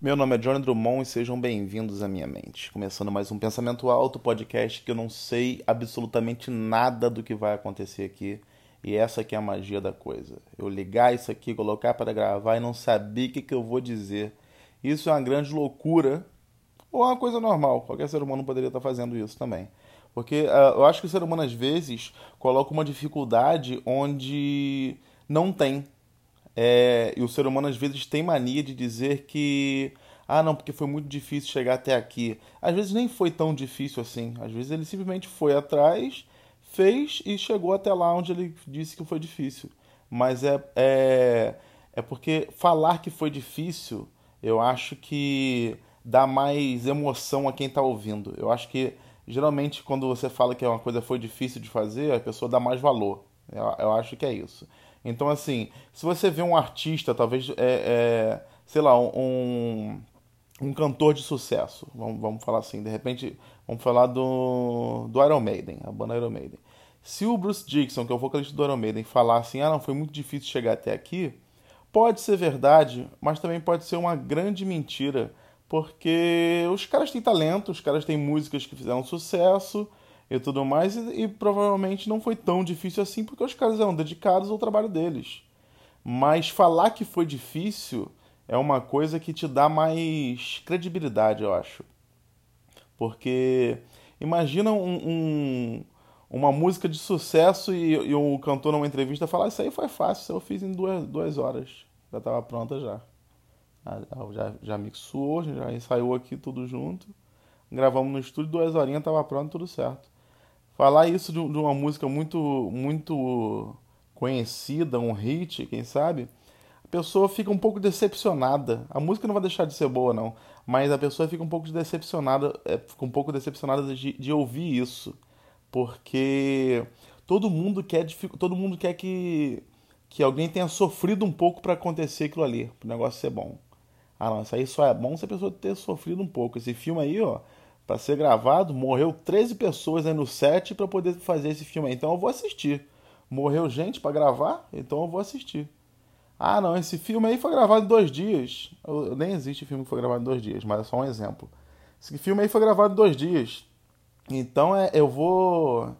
Meu nome é Johnny Drummond e sejam bem-vindos à minha mente. Começando mais um Pensamento Alto, podcast que eu não sei absolutamente nada do que vai acontecer aqui. E essa aqui é a magia da coisa. Eu ligar isso aqui, colocar para gravar e não saber o que, que eu vou dizer. Isso é uma grande loucura ou é uma coisa normal. Qualquer ser humano poderia estar fazendo isso também. Porque uh, eu acho que o ser humano às vezes coloca uma dificuldade onde não tem. É, e o ser humano às vezes tem mania de dizer que ah, não, porque foi muito difícil chegar até aqui. Às vezes nem foi tão difícil assim. Às vezes ele simplesmente foi atrás, fez e chegou até lá onde ele disse que foi difícil. Mas é, é, é porque falar que foi difícil, eu acho que dá mais emoção a quem está ouvindo. Eu acho que geralmente quando você fala que uma coisa foi difícil de fazer, a pessoa dá mais valor. Eu, eu acho que é isso. Então, assim, se você vê um artista, talvez, é, é, sei lá, um, um cantor de sucesso, vamos, vamos falar assim, de repente, vamos falar do, do Iron Maiden, a banda Iron Maiden. Se o Bruce Dixon, que é o vocalista do Iron Maiden, falar assim, ah, não, foi muito difícil chegar até aqui, pode ser verdade, mas também pode ser uma grande mentira, porque os caras têm talento, os caras têm músicas que fizeram sucesso, e tudo mais, e, e, provavelmente não foi tão difícil assim porque os caras eram dedicados ao trabalho deles. Mas falar que foi difícil é uma coisa que te dá mais credibilidade, eu acho. Porque imagina um, um, uma música de sucesso e, e o cantor numa entrevista falar: Isso aí foi fácil, eu fiz em duas, duas horas. Já estava pronta já. Já, já mixou, já ensaiou aqui tudo junto. Gravamos no estúdio, duas horinhas, estava pronto, tudo certo falar isso de, uma música muito muito conhecida, um hit, quem sabe, a pessoa fica um pouco decepcionada. A música não vai deixar de ser boa, não, mas a pessoa fica um pouco decepcionada, é, fica um pouco decepcionada de, de ouvir isso, porque todo mundo quer todo mundo quer que que alguém tenha sofrido um pouco para acontecer aquilo ali, para o negócio ser bom. Ah, não, isso aí só é bom se a pessoa ter sofrido um pouco. Esse filme aí, ó, para ser gravado, morreu 13 pessoas aí no set para poder fazer esse filme. Então eu vou assistir. Morreu gente para gravar, então eu vou assistir. Ah, não, esse filme aí foi gravado em dois dias. Eu, nem existe filme que foi gravado em dois dias, mas é só um exemplo. Esse filme aí foi gravado em dois dias. Então é, eu vou.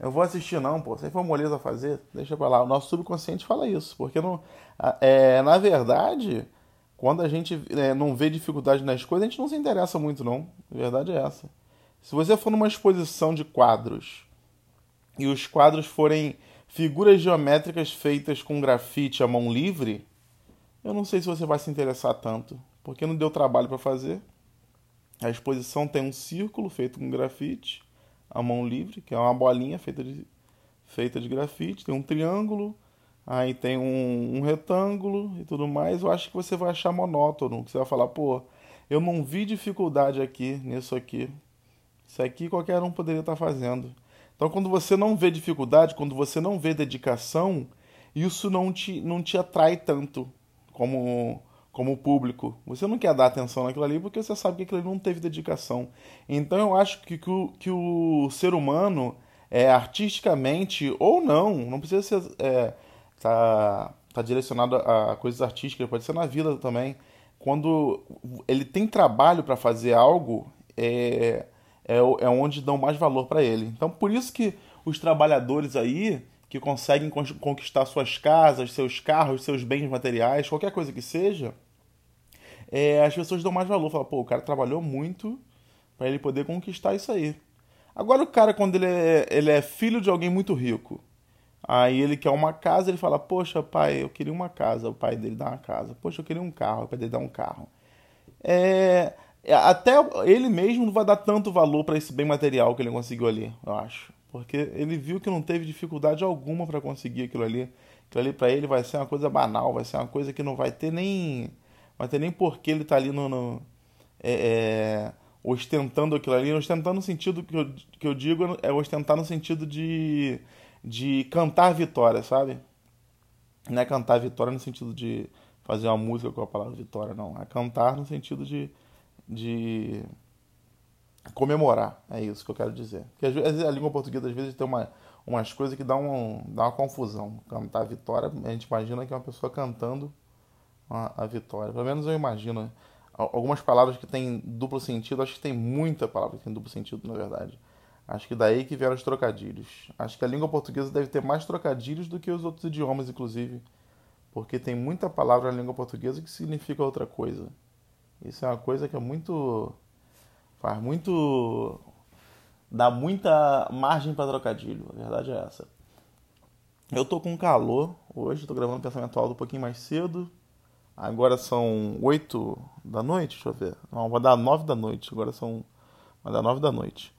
Eu vou assistir, não, pô. Foi moleza fazer. Deixa pra lá. O nosso subconsciente fala isso. Porque não. É, na verdade quando a gente é, não vê dificuldade nas coisas, a gente não se interessa muito, não. A verdade é essa. Se você for numa exposição de quadros e os quadros forem figuras geométricas feitas com grafite à mão livre, eu não sei se você vai se interessar tanto, porque não deu trabalho para fazer. A exposição tem um círculo feito com grafite à mão livre, que é uma bolinha feita de, feita de grafite, tem um triângulo, aí tem um, um, retângulo e tudo mais, eu acho que você vai achar monótono, que você vai falar, pô, eu não vi dificuldade aqui nisso aqui. Isso aqui qualquer um poderia estar fazendo. Então, quando você não vê dificuldade, quando você não vê dedicação, isso não te, não te atrai tanto como, como público. Você não quer dar atenção naquilo ali porque você sabe que aquilo ali não teve dedicação. Então, eu acho que, que, o, que o ser humano, é, artisticamente ou não, não precisa ser. É, tá, tá direcionado a coisas artísticas, pode ser na vida também. Quando ele tem trabalho para fazer algo, é, é, é onde dão mais valor para ele. Então, por isso que os trabalhadores aí que conseguem conquistar suas casas, seus carros, seus bens materiais, qualquer coisa que seja, é, as pessoas dão mais valor. Falam, pô, o cara trabalhou muito para ele poder conquistar isso aí. Agora, o cara, quando ele é, ele é filho de alguém muito rico, Aí ele quer uma casa, ele fala: Poxa, pai, eu queria uma casa. O pai dele dá uma casa. Poxa, eu queria um carro. O pai dele dá um carro. É, é até ele mesmo não vai dar tanto valor para esse bem material que ele conseguiu ali, eu acho. Porque ele viu que não teve dificuldade alguma para conseguir aquilo ali. Aquilo ali para ele vai ser uma coisa banal, vai ser uma coisa que não vai ter nem. Vai ter nem porquê ele tá ali no. no é, é, ostentando aquilo ali. Ostentando no sentido que eu, que eu digo é ostentar no sentido de de cantar vitória, sabe? Não é cantar vitória no sentido de fazer uma música com a palavra vitória, não. É cantar no sentido de, de comemorar. É isso que eu quero dizer. Porque às vezes a língua portuguesa às vezes tem uma, umas coisas que dão, um, dá uma confusão. Cantar vitória, a gente imagina que é uma pessoa cantando a, a vitória. Pelo menos eu imagino algumas palavras que têm duplo sentido. Acho que tem muita palavra que tem duplo sentido, na verdade. Acho que daí que vieram os trocadilhos. Acho que a língua portuguesa deve ter mais trocadilhos do que os outros idiomas, inclusive. Porque tem muita palavra na língua portuguesa que significa outra coisa. Isso é uma coisa que é muito. faz muito. dá muita margem para trocadilho. A verdade é essa. Eu tô com calor hoje, tô gravando pensamento alto um pouquinho mais cedo. Agora são 8 da noite, deixa eu ver. Não, vai dar 9 da noite. Agora são. vai dar 9 da noite.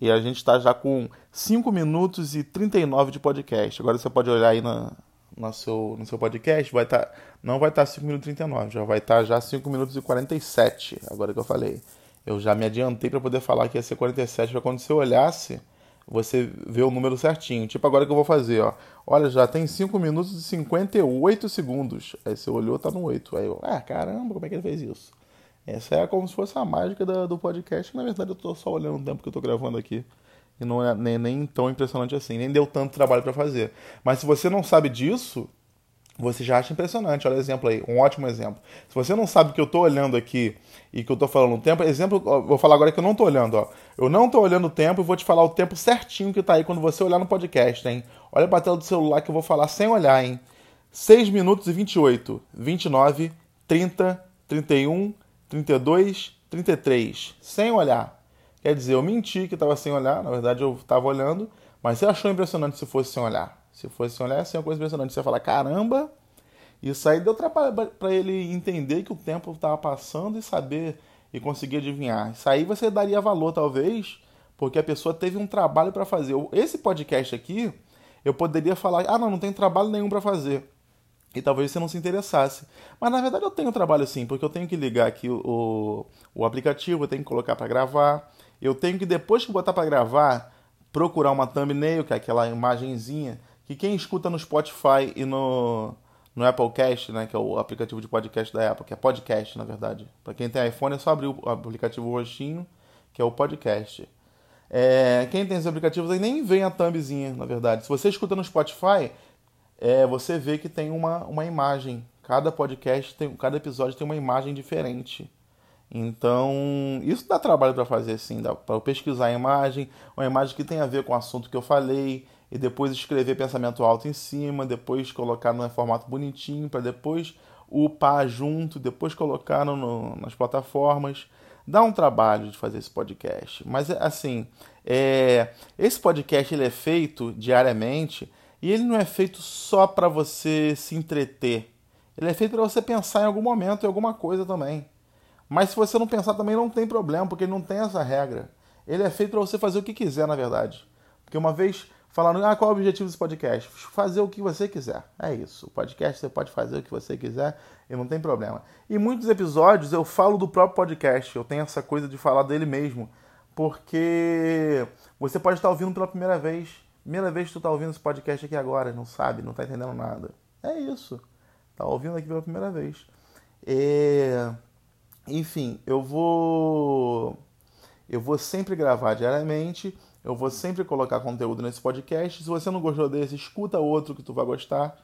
E a gente está já com 5 minutos e 39 de podcast. Agora você pode olhar aí na, no, seu, no seu podcast, vai. Tá, não vai estar tá 5 minutos e 39, já vai estar tá já 5 minutos e 47, agora que eu falei. Eu já me adiantei para poder falar que ia ser 47, para quando você olhasse, você vê o número certinho. Tipo agora que eu vou fazer, ó. Olha, já tem 5 minutos e 58 segundos. Aí você olhou, tá no 8. Aí eu, ah, caramba, como é que ele fez isso? Essa é como se fosse a mágica da, do podcast. Na verdade, eu tô só olhando o tempo que eu tô gravando aqui. E não é nem, nem tão impressionante assim. Nem deu tanto trabalho para fazer. Mas se você não sabe disso, você já acha impressionante. Olha o exemplo aí, um ótimo exemplo. Se você não sabe que eu tô olhando aqui e que eu tô falando o tempo, exemplo, vou falar agora que eu não tô olhando, ó. Eu não tô olhando o tempo e vou te falar o tempo certinho que tá aí quando você olhar no podcast, hein? Olha pra tela do celular que eu vou falar sem olhar, hein? 6 minutos e 28, 29, 30, 31, 32, 33, sem olhar. Quer dizer, eu menti que estava sem olhar, na verdade eu estava olhando, mas você achou impressionante se fosse sem olhar. Se fosse sem olhar, ia ser uma coisa impressionante. Você ia falar, caramba, isso aí deu trabalho para ele entender que o tempo estava passando e saber e conseguir adivinhar. Isso aí você daria valor, talvez, porque a pessoa teve um trabalho para fazer. Esse podcast aqui, eu poderia falar, ah, não, não tem trabalho nenhum para fazer e talvez você não se interessasse. Mas na verdade eu tenho trabalho sim, porque eu tenho que ligar aqui o, o aplicativo, eu tenho que colocar para gravar, eu tenho que depois que botar para gravar, procurar uma thumbnail, que é aquela imagenzinha, que quem escuta no Spotify e no, no Applecast, né, que é o aplicativo de podcast da Apple, que é podcast na verdade. Para quem tem iPhone é só abrir o aplicativo roxinho, que é o podcast. É, quem tem esses aplicativos aí nem vem a thumbzinha, na verdade. Se você escuta no Spotify, é, você vê que tem uma, uma imagem. Cada podcast, tem, cada episódio tem uma imagem diferente. Então, isso dá trabalho para fazer sim, dá para pesquisar a imagem, uma imagem que tem a ver com o assunto que eu falei, e depois escrever pensamento alto em cima, depois colocar no formato bonitinho, para depois upar junto, depois colocar no, no, nas plataformas. Dá um trabalho de fazer esse podcast. Mas, assim, é, esse podcast ele é feito diariamente e ele não é feito só para você se entreter. Ele é feito para você pensar em algum momento em alguma coisa também. Mas se você não pensar também não tem problema, porque ele não tem essa regra. Ele é feito para você fazer o que quiser, na verdade. Porque uma vez falando, ah, qual é o objetivo desse podcast? Fazer o que você quiser. É isso. O podcast você pode fazer o que você quiser e não tem problema. E muitos episódios eu falo do próprio podcast. Eu tenho essa coisa de falar dele mesmo. Porque você pode estar ouvindo pela primeira vez Primeira vez que tu tá ouvindo esse podcast aqui agora, não sabe, não tá entendendo nada. É isso. Tá ouvindo aqui pela primeira vez. É... Enfim, eu vou. Eu vou sempre gravar diariamente. Eu vou sempre colocar conteúdo nesse podcast. Se você não gostou desse, escuta outro que tu vai gostar.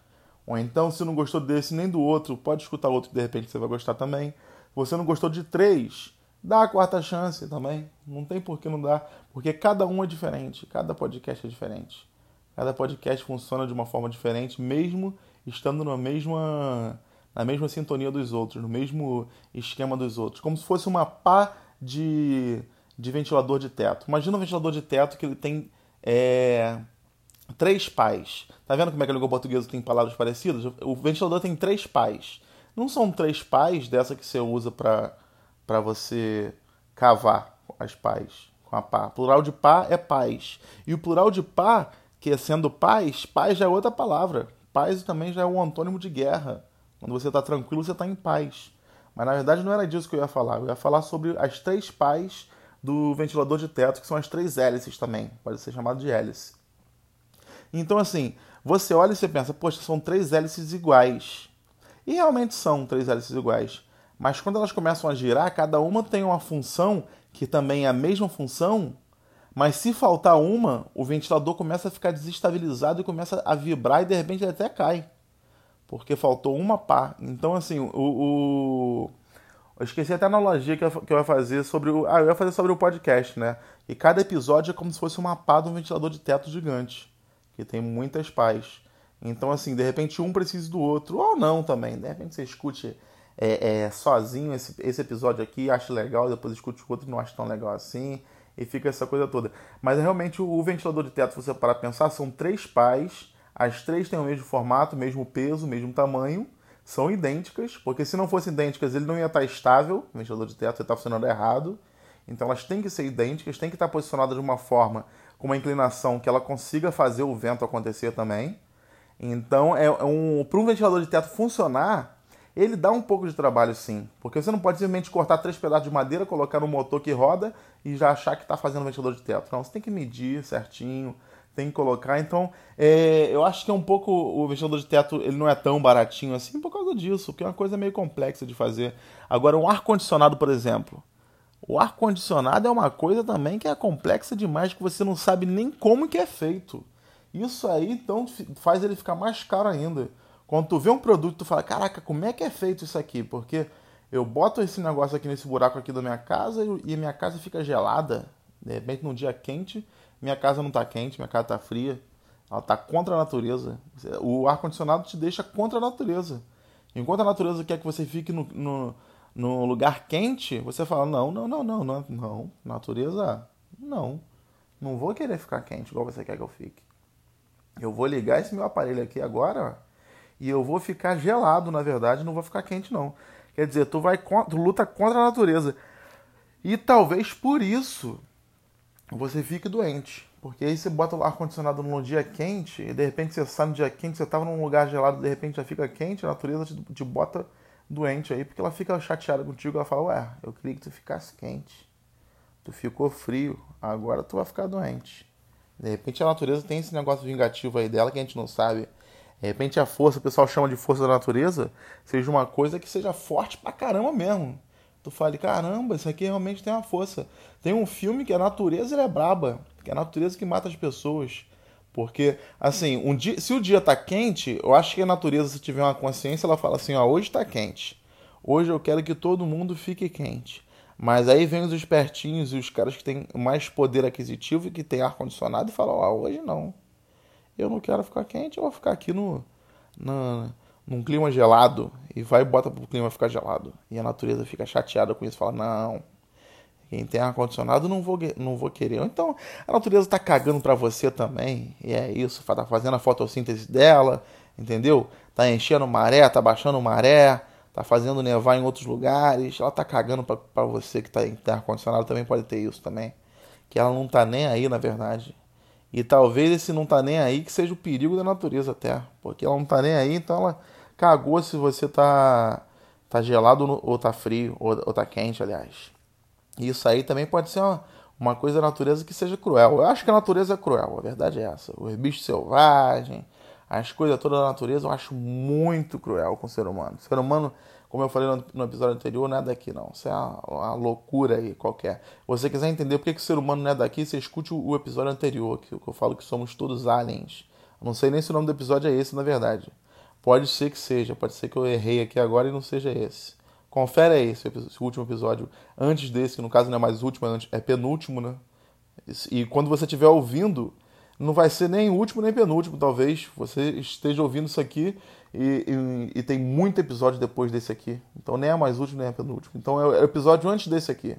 Ou então, se não gostou desse nem do outro, pode escutar outro que de repente você vai gostar também. Se você não gostou de três, Dá a quarta chance também. Não tem por que não dar. Porque cada um é diferente. Cada podcast é diferente. Cada podcast funciona de uma forma diferente, mesmo estando na mesma, na mesma sintonia dos outros, no mesmo esquema dos outros. Como se fosse uma pá de, de ventilador de teto. Imagina um ventilador de teto que ele tem é, três pás. Tá vendo como é que a língua portuguesa tem palavras parecidas? O ventilador tem três pás. Não são três pás dessa que você usa para para você cavar as pás com a pá. Plural de pá é paz. E o plural de pá, que é sendo paz, paz já é outra palavra. Paz também já é um antônimo de guerra. Quando você está tranquilo, você está em paz. Mas na verdade não era disso que eu ia falar. Eu ia falar sobre as três pás do ventilador de teto, que são as três hélices também. Pode ser chamado de hélice. Então, assim, você olha e você pensa, poxa, são três hélices iguais. E realmente são três hélices iguais. Mas quando elas começam a girar, cada uma tem uma função que também é a mesma função, mas se faltar uma, o ventilador começa a ficar desestabilizado e começa a vibrar e de repente ele até cai. Porque faltou uma pá. Então, assim, o, o Eu esqueci até a analogia que eu, que eu ia fazer sobre o. Ah, eu ia fazer sobre o podcast, né? E cada episódio é como se fosse uma pá de um ventilador de teto gigante. Que tem muitas pás. Então, assim, de repente um precisa do outro. Ou não também. De repente você escute é, é, sozinho esse, esse episódio aqui, acha legal, depois escute o outro não acha tão legal assim. E fica essa coisa toda. Mas realmente o, o ventilador de teto, se você parar pensar, são três pás. As três têm o mesmo formato, mesmo peso, mesmo tamanho são idênticas, porque se não fossem idênticas, ele não ia estar estável, o ventilador de teto ia estar funcionando errado. Então elas têm que ser idênticas, têm que estar posicionadas de uma forma, com uma inclinação que ela consiga fazer o vento acontecer também. Então, é, é um, para um ventilador de teto funcionar, ele dá um pouco de trabalho sim, porque você não pode simplesmente cortar três pedaços de madeira, colocar no motor que roda e já achar que está fazendo ventilador de teto. Não, você tem que medir certinho, tem que colocar. Então, é, eu acho que é um pouco. O ventilador de teto ele não é tão baratinho assim por causa disso, porque é uma coisa meio complexa de fazer. Agora, um ar-condicionado, por exemplo. O ar-condicionado é uma coisa também que é complexa demais, que você não sabe nem como que é feito. Isso aí, então, faz ele ficar mais caro ainda. Quando tu vê um produto, tu fala, caraca, como é que é feito isso aqui? Porque eu boto esse negócio aqui nesse buraco aqui da minha casa e minha casa fica gelada. De repente, num dia quente, minha casa não está quente, minha casa está fria. Ela está contra a natureza. O ar-condicionado te deixa contra a natureza. Enquanto a natureza quer que você fique no, no, no lugar quente, você fala: não, não, não, não, não, não. Natureza, não. Não vou querer ficar quente igual você quer que eu fique. Eu vou ligar esse meu aparelho aqui agora e eu vou ficar gelado, na verdade, não vou ficar quente, não. Quer dizer, tu vai luta contra a natureza. E talvez por isso você fica doente. Porque aí você bota o ar-condicionado num dia quente, e de repente você sai no dia quente, você estava num lugar gelado, de repente já fica quente, a natureza te, te bota doente aí, porque ela fica chateada contigo, ela fala, ué, eu queria que tu ficasse quente. Tu ficou frio, agora tu vai ficar doente. De repente a natureza tem esse negócio vingativo aí dela que a gente não sabe. De repente a força, o pessoal chama de força da natureza, seja uma coisa que seja forte pra caramba mesmo tu fale, caramba, isso aqui realmente tem uma força. Tem um filme que a natureza é braba, que é a natureza que mata as pessoas. Porque, assim, um dia, se o dia tá quente, eu acho que a natureza, se tiver uma consciência, ela fala assim, ó, hoje tá quente. Hoje eu quero que todo mundo fique quente. Mas aí vem os espertinhos e os caras que têm mais poder aquisitivo e que tem ar-condicionado e falam, ó, hoje não. Eu não quero ficar quente, eu vou ficar aqui no, no, num clima gelado e vai e bota pro clima ficar gelado. E a natureza fica chateada com isso, fala: "Não. Quem tem ar condicionado não vou não vou querer". Então, a natureza tá cagando para você também. E é isso, tá fazendo a fotossíntese dela, entendeu? Tá enchendo maré, tá baixando maré, tá fazendo nevar em outros lugares. Ela tá cagando para você que tá em ar condicionado também pode ter isso também. Que ela não tá nem aí, na verdade. E talvez esse não tá nem aí que seja o perigo da natureza até. Porque ela não tá nem aí, então ela cagou se você tá, tá gelado ou tá frio, ou, ou tá quente, aliás. Isso aí também pode ser uma, uma coisa da natureza que seja cruel. Eu acho que a natureza é cruel, a verdade é essa. Os bichos selvagens, as coisas todas da natureza, eu acho muito cruel com o ser humano. O ser humano como eu falei no, episódio anterior, não é daqui não. Isso é uma, uma loucura aí qualquer. Se você quiser entender por que, que o ser humano não é daqui, você escute o, o episódio anterior, que, que eu falo que somos todos aliens. Não sei nem se o nome do episódio é esse, na verdade. Pode ser que seja, pode ser que eu errei aqui agora e não seja esse. Confere aí esse, esse último episódio antes desse, que no caso não é mais último, é penúltimo, né? E quando você estiver ouvindo, não vai ser nem último nem penúltimo, talvez. Você esteja ouvindo isso aqui e, e, e, tem muito episódio depois desse aqui. Então nem é mais último nem é penúltimo. Então é o episódio antes desse aqui.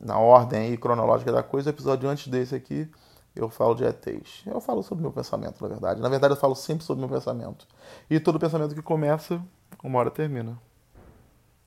Na ordem aí, cronológica da coisa, o episódio antes desse aqui, eu falo de ETs. Eu falo sobre meu pensamento, na verdade. Na verdade, eu falo sempre sobre meu pensamento. E todo pensamento que começa, uma hora termina.